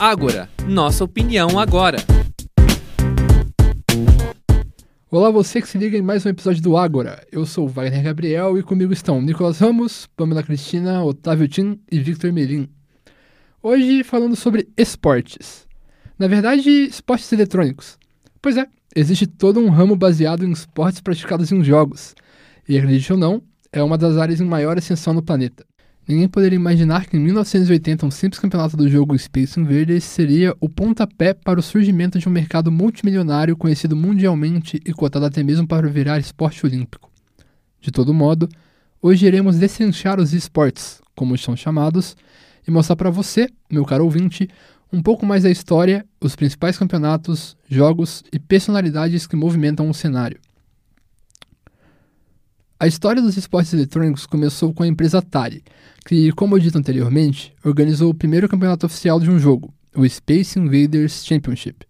Ágora, nossa opinião agora. Olá, você que se liga em mais um episódio do Ágora. Eu sou Wagner Gabriel e comigo estão Nicolas Ramos, Pamela Cristina, Otávio Tim e Victor Melim. Hoje falando sobre esportes. Na verdade, esportes eletrônicos. Pois é, existe todo um ramo baseado em esportes praticados em jogos. E acredite ou não, é uma das áreas em maior ascensão no planeta. Ninguém poderia imaginar que em 1980 um simples campeonato do jogo Space Invaders seria o pontapé para o surgimento de um mercado multimilionário conhecido mundialmente e cotado até mesmo para virar esporte olímpico. De todo modo, hoje iremos descenchar os esportes, como são chamados, e mostrar para você, meu caro ouvinte, um pouco mais da história, os principais campeonatos, jogos e personalidades que movimentam o cenário. A história dos esportes eletrônicos começou com a empresa Atari, que, como dito anteriormente, organizou o primeiro campeonato oficial de um jogo, o Space Invaders Championship.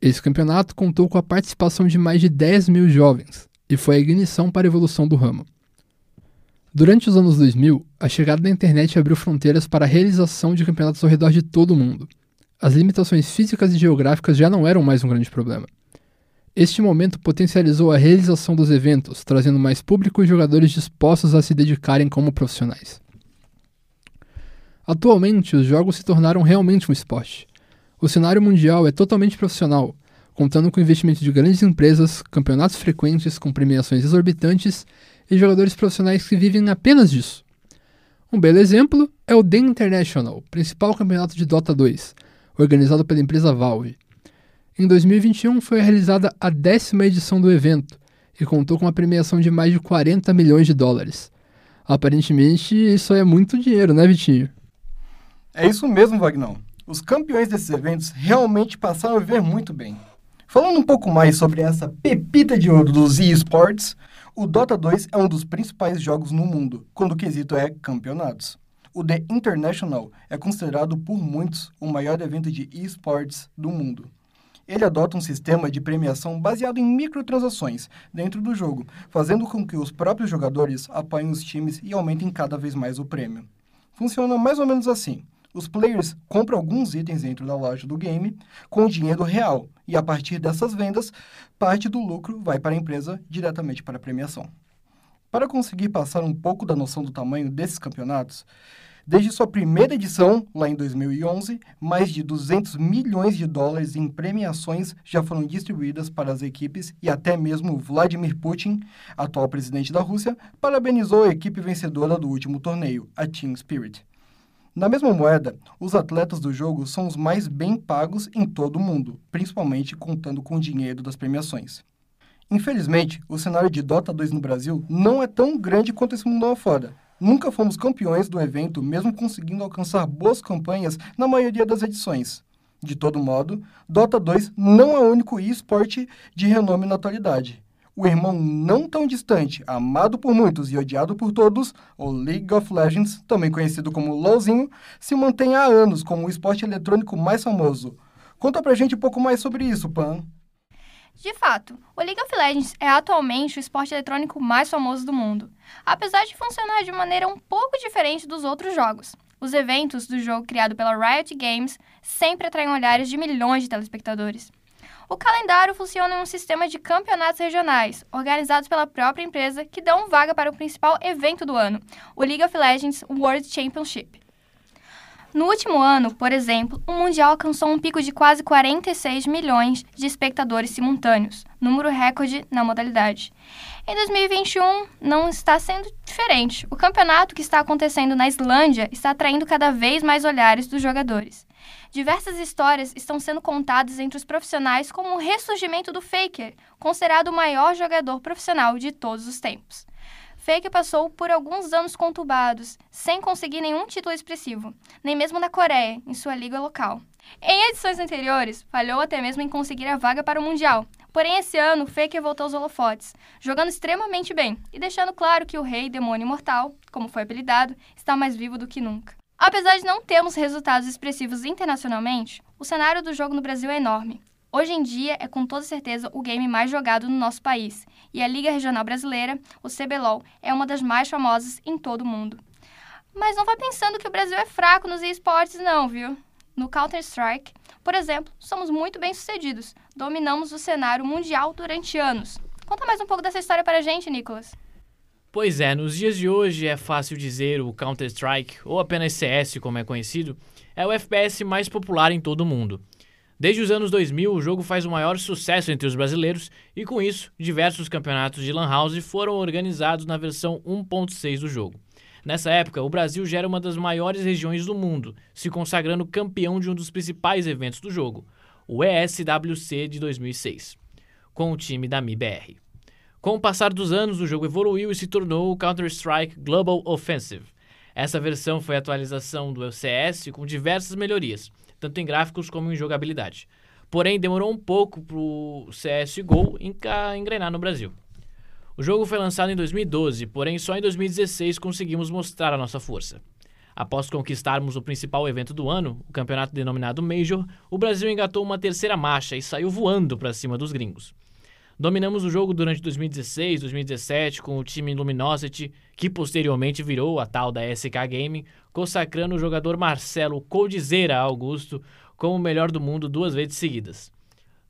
Esse campeonato contou com a participação de mais de 10 mil jovens e foi a ignição para a evolução do ramo. Durante os anos 2000, a chegada da internet abriu fronteiras para a realização de campeonatos ao redor de todo o mundo. As limitações físicas e geográficas já não eram mais um grande problema. Este momento potencializou a realização dos eventos, trazendo mais público e jogadores dispostos a se dedicarem como profissionais. Atualmente, os jogos se tornaram realmente um esporte. O cenário mundial é totalmente profissional, contando com investimento de grandes empresas, campeonatos frequentes com premiações exorbitantes e jogadores profissionais que vivem apenas disso. Um belo exemplo é o The International, principal campeonato de Dota 2, organizado pela empresa Valve. Em 2021 foi realizada a décima edição do evento e contou com uma premiação de mais de 40 milhões de dólares. Aparentemente, isso é muito dinheiro, né, Vitinho? É isso mesmo, Vagnão. Os campeões desses eventos realmente passaram a viver muito bem. Falando um pouco mais sobre essa pepita de ouro dos eSports, o Dota 2 é um dos principais jogos no mundo, quando o quesito é campeonatos. O The International é considerado por muitos o maior evento de eSports do mundo ele adota um sistema de premiação baseado em microtransações dentro do jogo, fazendo com que os próprios jogadores apoiem os times e aumentem cada vez mais o prêmio. Funciona mais ou menos assim. Os players compram alguns itens dentro da loja do game com dinheiro real, e a partir dessas vendas, parte do lucro vai para a empresa diretamente para a premiação. Para conseguir passar um pouco da noção do tamanho desses campeonatos, Desde sua primeira edição, lá em 2011, mais de 200 milhões de dólares em premiações já foram distribuídas para as equipes e até mesmo Vladimir Putin, atual presidente da Rússia, parabenizou a equipe vencedora do último torneio, a Team Spirit. Na mesma moeda, os atletas do jogo são os mais bem pagos em todo o mundo, principalmente contando com o dinheiro das premiações. Infelizmente, o cenário de Dota 2 no Brasil não é tão grande quanto esse mundo lá fora, Nunca fomos campeões do evento, mesmo conseguindo alcançar boas campanhas na maioria das edições. De todo modo, Dota 2 não é o único esporte de renome na atualidade. O irmão não tão distante, amado por muitos e odiado por todos, o League of Legends, também conhecido como LoLzinho, se mantém há anos como o esporte eletrônico mais famoso. Conta pra gente um pouco mais sobre isso, Pan. De fato, o League of Legends é atualmente o esporte eletrônico mais famoso do mundo, apesar de funcionar de maneira um pouco diferente dos outros jogos. Os eventos do jogo criado pela Riot Games sempre atraem olhares de milhões de telespectadores. O calendário funciona em um sistema de campeonatos regionais, organizados pela própria empresa, que dão vaga para o principal evento do ano, o League of Legends World Championship. No último ano, por exemplo, o Mundial alcançou um pico de quase 46 milhões de espectadores simultâneos, número recorde na modalidade. Em 2021, não está sendo diferente. O campeonato que está acontecendo na Islândia está atraindo cada vez mais olhares dos jogadores. Diversas histórias estão sendo contadas entre os profissionais como o ressurgimento do Faker, considerado o maior jogador profissional de todos os tempos. Fake passou por alguns anos conturbados, sem conseguir nenhum título expressivo, nem mesmo na Coreia, em sua liga local. Em edições anteriores, falhou até mesmo em conseguir a vaga para o Mundial. Porém, esse ano, Faker voltou aos holofotes, jogando extremamente bem e deixando claro que o Rei Demônio Imortal, como foi apelidado, está mais vivo do que nunca. Apesar de não termos resultados expressivos internacionalmente, o cenário do jogo no Brasil é enorme. Hoje em dia é com toda certeza o game mais jogado no nosso país, e a Liga Regional Brasileira, o CBLOL, é uma das mais famosas em todo o mundo. Mas não vá pensando que o Brasil é fraco nos esportes não, viu? No Counter-Strike, por exemplo, somos muito bem-sucedidos. Dominamos o cenário mundial durante anos. Conta mais um pouco dessa história para a gente, Nicolas. Pois é, nos dias de hoje é fácil dizer o Counter-Strike, ou apenas CS como é conhecido, é o FPS mais popular em todo o mundo. Desde os anos 2000, o jogo faz o maior sucesso entre os brasileiros e, com isso, diversos campeonatos de Lan House foram organizados na versão 1.6 do jogo. Nessa época, o Brasil já era uma das maiores regiões do mundo, se consagrando campeão de um dos principais eventos do jogo, o ESWC de 2006, com o time da MIBR. Com o passar dos anos, o jogo evoluiu e se tornou o Counter-Strike Global Offensive. Essa versão foi a atualização do CS com diversas melhorias, tanto em gráficos como em jogabilidade. Porém, demorou um pouco para o CSGO engrenar no Brasil. O jogo foi lançado em 2012, porém só em 2016 conseguimos mostrar a nossa força. Após conquistarmos o principal evento do ano, o campeonato denominado Major, o Brasil engatou uma terceira marcha e saiu voando para cima dos gringos. Dominamos o jogo durante 2016, 2017 com o time Luminosity, que posteriormente virou a tal da SK Gaming, consacrando o jogador Marcelo Coldzera Augusto como o melhor do mundo duas vezes seguidas.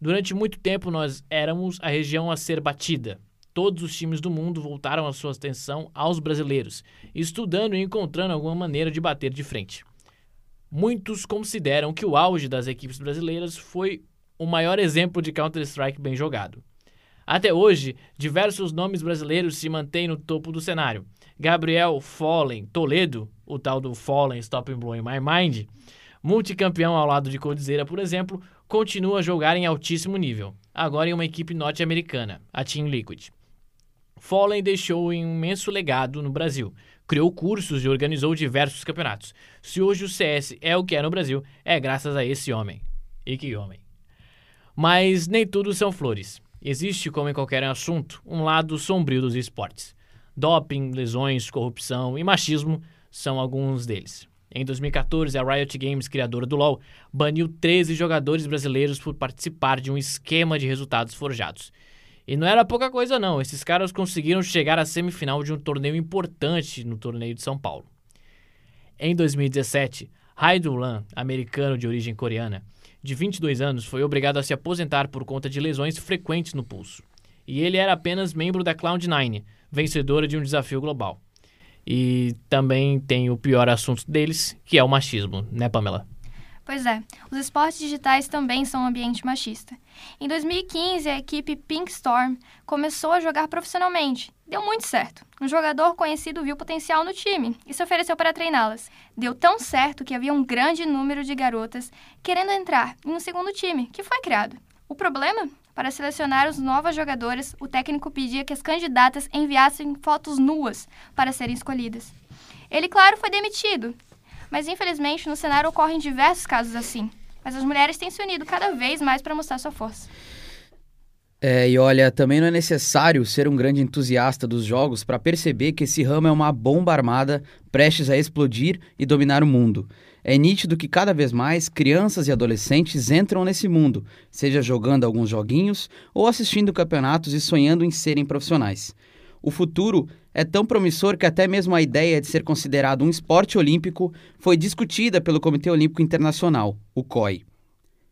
Durante muito tempo nós éramos a região a ser batida. Todos os times do mundo voltaram a sua atenção aos brasileiros, estudando e encontrando alguma maneira de bater de frente. Muitos consideram que o auge das equipes brasileiras foi o maior exemplo de Counter-Strike bem jogado. Até hoje, diversos nomes brasileiros se mantêm no topo do cenário. Gabriel Fallen Toledo, o tal do Fallen Stop Blowing My Mind, multicampeão ao lado de Coldzera, por exemplo, continua a jogar em altíssimo nível, agora em uma equipe norte-americana, a Team Liquid. Fallen deixou um imenso legado no Brasil, criou cursos e organizou diversos campeonatos. Se hoje o CS é o que é no Brasil, é graças a esse homem. E que homem. Mas nem tudo são flores. Existe, como em qualquer assunto, um lado sombrio dos esportes. Doping, lesões, corrupção e machismo são alguns deles. Em 2014, a Riot Games, criadora do LoL, baniu 13 jogadores brasileiros por participar de um esquema de resultados forjados. E não era pouca coisa não, esses caras conseguiram chegar à semifinal de um torneio importante no torneio de São Paulo. Em 2017, Haidulan, americano de origem coreana, de 22 anos, foi obrigado a se aposentar por conta de lesões frequentes no pulso. E ele era apenas membro da Cloud9, vencedora de um desafio global. E também tem o pior assunto deles, que é o machismo, né, Pamela? Pois é, os esportes digitais também são um ambiente machista. Em 2015, a equipe Pink Storm começou a jogar profissionalmente. Deu muito certo. Um jogador conhecido viu potencial no time e se ofereceu para treiná-las. Deu tão certo que havia um grande número de garotas querendo entrar em um segundo time, que foi criado. O problema? Para selecionar os novas jogadoras, o técnico pedia que as candidatas enviassem fotos nuas para serem escolhidas. Ele, claro, foi demitido mas infelizmente no cenário ocorrem diversos casos assim. Mas as mulheres têm se unido cada vez mais para mostrar sua força. É, e olha, também não é necessário ser um grande entusiasta dos jogos para perceber que esse ramo é uma bomba armada prestes a explodir e dominar o mundo. É nítido que cada vez mais crianças e adolescentes entram nesse mundo, seja jogando alguns joguinhos ou assistindo campeonatos e sonhando em serem profissionais. O futuro é tão promissor que até mesmo a ideia de ser considerado um esporte olímpico foi discutida pelo Comitê Olímpico Internacional, o COI.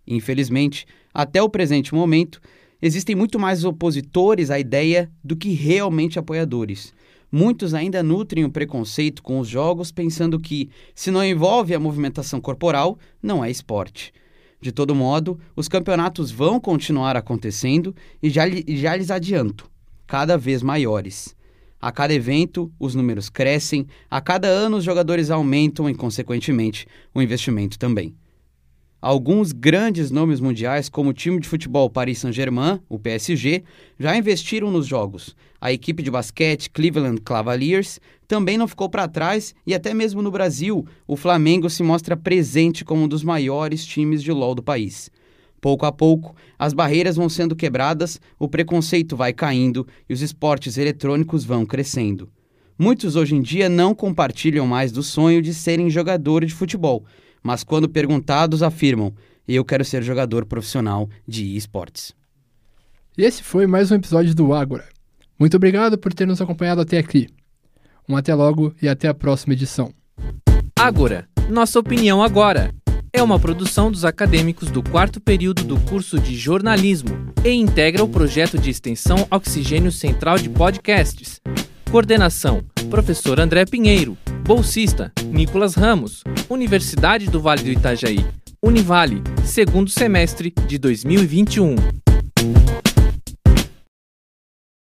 Infelizmente, até o presente momento, existem muito mais opositores à ideia do que realmente apoiadores. Muitos ainda nutrem o preconceito com os jogos, pensando que, se não envolve a movimentação corporal, não é esporte. De todo modo, os campeonatos vão continuar acontecendo e já, já lhes adianto cada vez maiores. A cada evento, os números crescem, a cada ano, os jogadores aumentam e, consequentemente, o investimento também. Alguns grandes nomes mundiais, como o time de futebol Paris Saint-Germain, o PSG, já investiram nos jogos. A equipe de basquete Cleveland Cavaliers também não ficou para trás e até mesmo no Brasil, o Flamengo se mostra presente como um dos maiores times de LoL do país. Pouco a pouco, as barreiras vão sendo quebradas, o preconceito vai caindo e os esportes eletrônicos vão crescendo. Muitos hoje em dia não compartilham mais do sonho de serem jogadores de futebol, mas quando perguntados afirmam: Eu quero ser jogador profissional de esportes. E esse foi mais um episódio do Ágora. Muito obrigado por ter nos acompanhado até aqui. Um até logo e até a próxima edição. Ágora, nossa opinião agora. É uma produção dos acadêmicos do quarto período do curso de jornalismo e integra o projeto de extensão Oxigênio Central de Podcasts. Coordenação: Professor André Pinheiro. Bolsista: Nicolas Ramos. Universidade do Vale do Itajaí. Univale, segundo semestre de 2021.